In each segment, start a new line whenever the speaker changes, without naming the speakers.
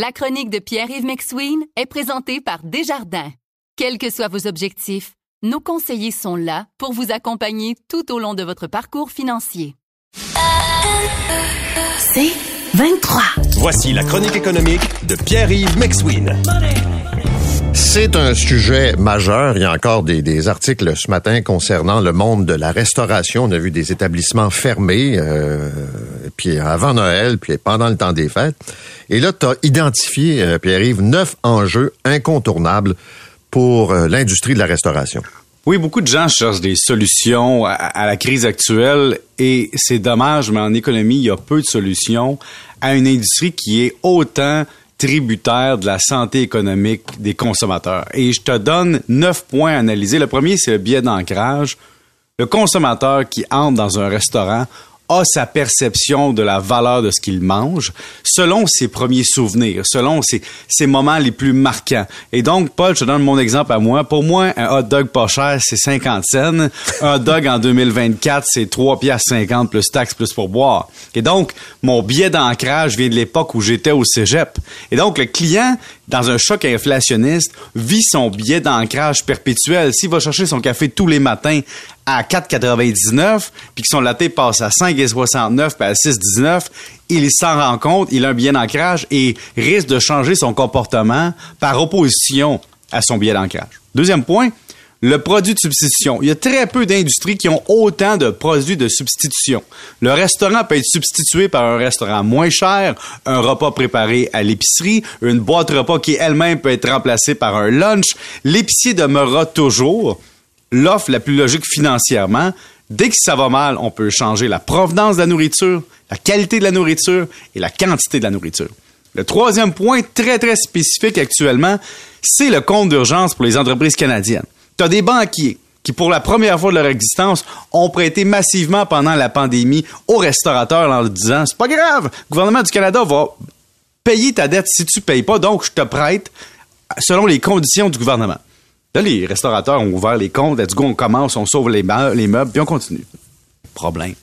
La chronique de Pierre-Yves McSween est présentée par Desjardins. Quels que soient vos objectifs, nos conseillers sont là pour vous accompagner tout au long de votre parcours financier.
C'est 23.
Voici la chronique économique de Pierre-Yves McSween.
C'est un sujet majeur. Il y a encore des, des, articles ce matin concernant le monde de la restauration. On a vu des établissements fermés, euh, puis avant Noël, puis pendant le temps des fêtes. Et là, tu as identifié, euh, Pierre-Yves, neuf enjeux incontournables pour euh, l'industrie de la restauration.
Oui, beaucoup de gens cherchent des solutions à, à la crise actuelle et c'est dommage, mais en économie, il y a peu de solutions à une industrie qui est autant tributaire de la santé économique des consommateurs. Et je te donne neuf points à analyser. Le premier, c'est le biais d'ancrage. Le consommateur qui entre dans un restaurant a sa perception de la valeur de ce qu'il mange selon ses premiers souvenirs, selon ses, moments les plus marquants. Et donc, Paul, je te donne mon exemple à moi. Pour moi, un hot dog pas cher, c'est 50 cents. Un hot dog en 2024, c'est 3 piastres 50 plus taxes plus pour boire. Et donc, mon billet d'ancrage vient de l'époque où j'étais au cégep. Et donc, le client, dans un choc inflationniste, vit son billet d'ancrage perpétuel. S'il va chercher son café tous les matins à 4,99 puis que son latte passe à 5,69 puis à 6,19, il s'en rend compte, il a un billet d'ancrage et risque de changer son comportement par opposition à son billet d'ancrage. Deuxième point, le produit de substitution. Il y a très peu d'industries qui ont autant de produits de substitution. Le restaurant peut être substitué par un restaurant moins cher, un repas préparé à l'épicerie, une boîte repas qui elle-même peut être remplacée par un lunch. L'épicier demeurera toujours l'offre la plus logique financièrement. Dès que ça va mal, on peut changer la provenance de la nourriture, la qualité de la nourriture et la quantité de la nourriture. Le troisième point très très spécifique actuellement, c'est le compte d'urgence pour les entreprises canadiennes. Tu as des banquiers qui, pour la première fois de leur existence, ont prêté massivement pendant la pandémie aux restaurateurs en leur disant c'est pas grave, le gouvernement du Canada va payer ta dette si tu payes pas, donc je te prête selon les conditions du gouvernement. Là, les restaurateurs ont ouvert les comptes. Du coup, on commence, on sauve les, les meubles, puis on continue. Problème.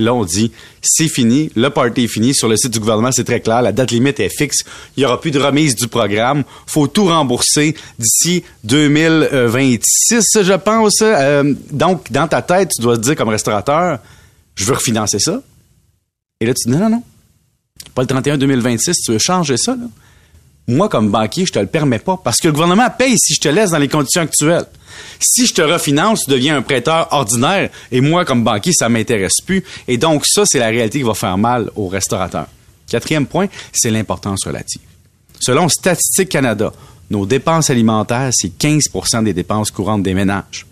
Là, on dit, c'est fini, le party est fini. Sur le site du gouvernement, c'est très clair, la date limite est fixe. Il n'y aura plus de remise du programme. faut tout rembourser d'ici 2026, je pense. Euh, donc, dans ta tête, tu dois te dire comme restaurateur, je veux refinancer ça. Et là, tu dis, non, non, non. Pas le 31 2026, tu veux changer ça, là moi, comme banquier, je te le permets pas parce que le gouvernement paye si je te laisse dans les conditions actuelles. Si je te refinance, tu deviens un prêteur ordinaire et moi, comme banquier, ça m'intéresse plus. Et donc, ça, c'est la réalité qui va faire mal aux restaurateurs. Quatrième point, c'est l'importance relative. Selon Statistique Canada, nos dépenses alimentaires, c'est 15% des dépenses courantes des ménages.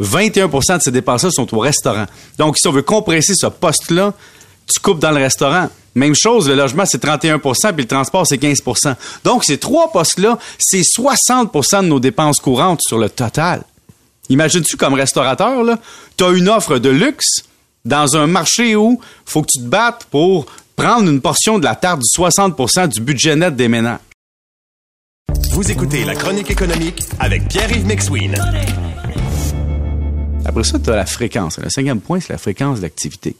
21% de ces dépenses-là sont au restaurant. Donc, si on veut compresser ce poste-là, tu coupes dans le restaurant. Même chose, le logement, c'est 31% puis le transport, c'est 15% Donc, ces trois postes-là, c'est 60% de nos dépenses courantes sur le total. Imagines-tu comme restaurateur, tu as une offre de luxe dans un marché où faut que tu te battes pour prendre une portion de la tarte du 60% du budget net des ménages.
Vous écoutez la chronique économique avec Pierre-Yves McSween.
Après ça, tu as la fréquence. Le cinquième point, c'est la fréquence d'activité.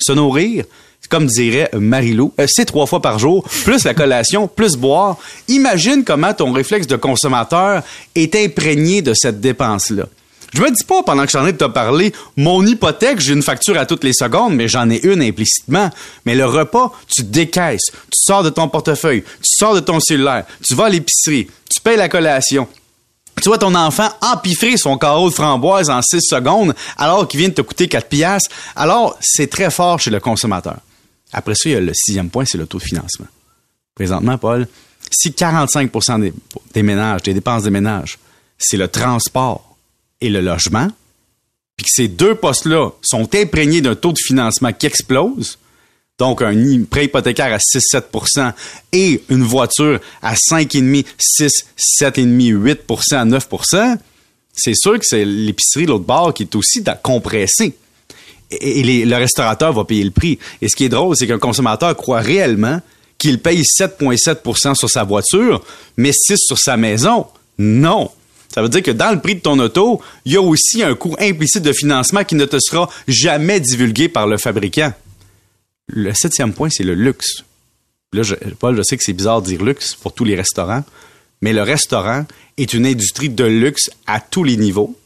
Se nourrir, comme dirait Marilou, euh, c'est trois fois par jour, plus la collation, plus boire. Imagine comment ton réflexe de consommateur est imprégné de cette dépense-là. Je me dis pas, pendant que j'en ai de te parler, mon hypothèque, j'ai une facture à toutes les secondes, mais j'en ai une implicitement. Mais le repas, tu décaisses, tu sors de ton portefeuille, tu sors de ton cellulaire, tu vas à l'épicerie, tu payes la collation, tu vois ton enfant empiffrer son carreau de framboise en 6 secondes alors qu'il vient de te coûter 4 piastres. Alors, c'est très fort chez le consommateur. Après ça, il y a le sixième point, c'est le taux de financement. Présentement, Paul, si 45 des, des ménages, des dépenses des ménages, c'est le transport et le logement, puis que ces deux postes-là sont imprégnés d'un taux de financement qui explose, donc un prêt hypothécaire à 6-7 et une voiture à 5,5, 6, 7,5, 8 à 9% c'est sûr que c'est l'épicerie l'autre bord qui est aussi compressée. Et, le restaurateur va payer le prix. Et ce qui est drôle, c'est qu'un consommateur croit réellement qu'il paye 7,7% sur sa voiture, mais 6 sur sa maison. Non. Ça veut dire que dans le prix de ton auto, il y a aussi un coût implicite de financement qui ne te sera jamais divulgué par le fabricant. Le septième point, c'est le luxe. Là, Paul, je sais que c'est bizarre de dire luxe pour tous les restaurants, mais le restaurant est une industrie de luxe à tous les niveaux.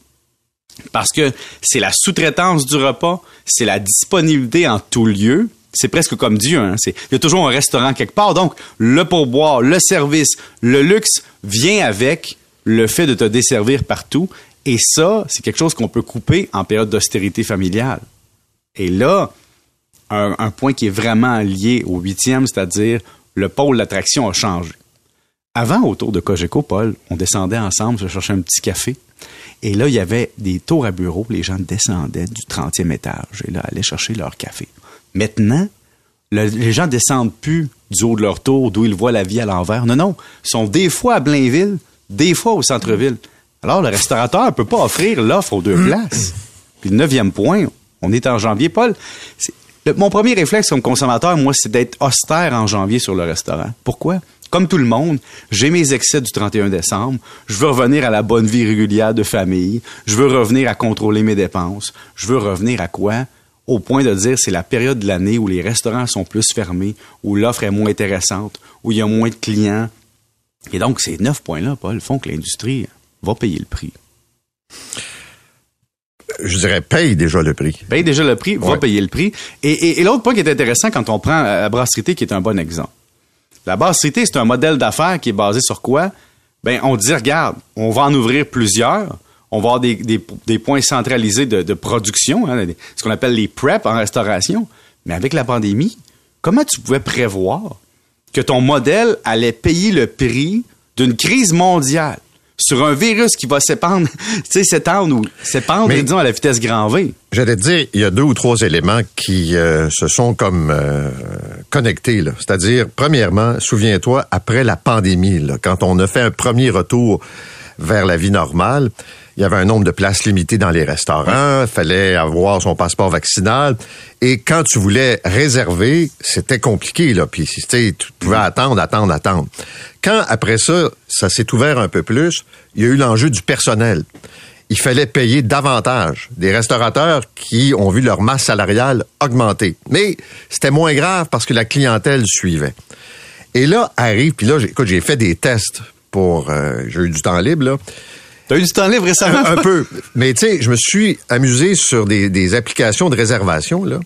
Parce que c'est la sous-traitance du repas, c'est la disponibilité en tout lieu, c'est presque comme Dieu. Hein? il y a toujours un restaurant quelque part. Donc, le pourboire, le service, le luxe vient avec le fait de te desservir partout. Et ça, c'est quelque chose qu'on peut couper en période d'austérité familiale. Et là, un, point qui est vraiment lié au huitième, c'est-à-dire le pôle d'attraction a changé. Avant, autour de Cogeco, Paul, on descendait ensemble, je cherchais un petit café. Et là, il y avait des tours à bureau, les gens descendaient du 30e étage et là, allaient chercher leur café. Maintenant, les gens descendent plus du haut de leur tour, d'où ils voient la vie à l'envers. Non, non. Ils sont des fois à Blainville, des fois au centre-ville. Alors, le restaurateur ne peut pas offrir l'offre aux deux places. Puis le neuvième point, on est en janvier. Paul, mon premier réflexe comme consommateur, moi, c'est d'être austère en janvier sur le restaurant. Pourquoi? Comme tout le monde, j'ai mes excès du 31 décembre. Je veux revenir à la bonne vie régulière de famille. Je veux revenir à contrôler mes dépenses. Je veux revenir à quoi? au point de dire c'est la période de l'année où les restaurants sont plus fermés, où l'offre est moins intéressante, où il y a moins de clients. Et donc, ces neuf points-là, Paul, font que l'industrie va payer le prix.
Je dirais, paye déjà le prix.
Paye déjà le prix, va payer le prix. Et, l'autre point qui est intéressant quand on prend la brasserie qui est un bon exemple. La brasserie c'est un modèle d'affaires qui est basé sur quoi? Ben, on dit, regarde, on va en ouvrir plusieurs, on va avoir des, points centralisés de, production, hein, ce qu'on appelle les PrEP en restauration. Mais avec la pandémie, comment tu pouvais prévoir que ton modèle allait payer le prix d'une crise mondiale? Sur un virus qui va s'épandre, tu sais, s'étendre ou s'épandre, disons, à la vitesse grand V.
J'allais te dire, il y a deux ou trois éléments qui euh, se sont comme euh, connectés. C'est-à-dire, premièrement, souviens-toi, après la pandémie, quand on a fait un premier retour vers la vie normale, il y avait un nombre de places limitées dans les restaurants, il fallait avoir son passeport vaccinal. Et quand tu voulais réserver, c'était compliqué, là. Puis, tu pouvais attendre, attendre, attendre. Quand, après ça, ça s'est ouvert un peu plus, il y a eu l'enjeu du personnel. Il fallait payer davantage des restaurateurs qui ont vu leur masse salariale augmenter. Mais c'était moins grave parce que la clientèle suivait. Et là arrive, puis là, écoute, j'ai fait des tests pour, euh, j'ai eu du temps libre là.
T'as eu du temps libre récemment?
Un, peu. Mais tu sais, je me suis amusé sur des, applications de réservation, là.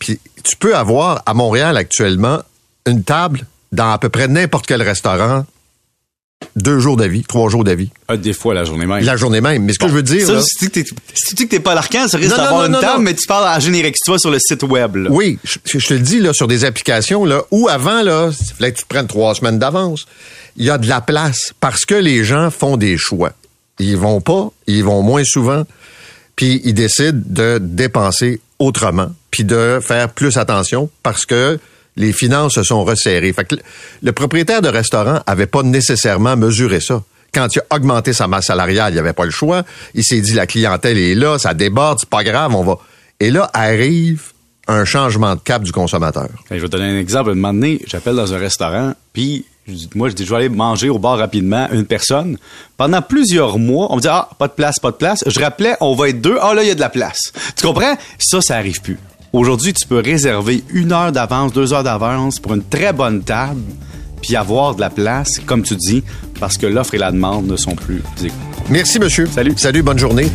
Puis tu peux avoir à Montréal actuellement une table dans à peu près n'importe quel restaurant deux jours d'avis, trois jours d'avis.
Ah, des fois la journée même.
La journée même. Mais ce que je veux dire.
Ça, si tu dis que t'es pas l'arcan, ça risque d'avoir une table, mais tu parles à générique, tu vois, sur le site web. Là.
Oui, je, te le dis, là, sur des applications, là, où avant, là, il fallait que tu te prennes trois semaines d'avance. Il y a de la place parce que les gens font des choix. Ils vont pas, ils vont moins souvent, puis ils décident de dépenser autrement, puis de faire plus attention parce que les finances se sont resserrées. Le propriétaire de restaurant avait pas nécessairement mesuré ça. Quand il a augmenté sa masse salariale, il avait pas le choix. Il s'est dit la clientèle est là, ça déborde, c'est pas grave, on va. Et là arrive un changement de cap du consommateur.
je vais te donner un exemple. Un moment donné, j'appelle dans un restaurant, puis moi, je dis, je vais aller manger au bar rapidement, une personne. Pendant plusieurs mois, on me dit, ah, pas de place, pas de place. Je rappelais, on va être deux. Ah, là, il y a de la place. Tu comprends? Ça, ça arrive plus. Aujourd'hui, tu peux réserver une heure d'avance, deux heures d'avance pour une très bonne table, puis avoir de la place, comme tu dis, parce que l'offre et la demande ne sont plus
Merci, monsieur.
Salut.
Salut, bonne journée.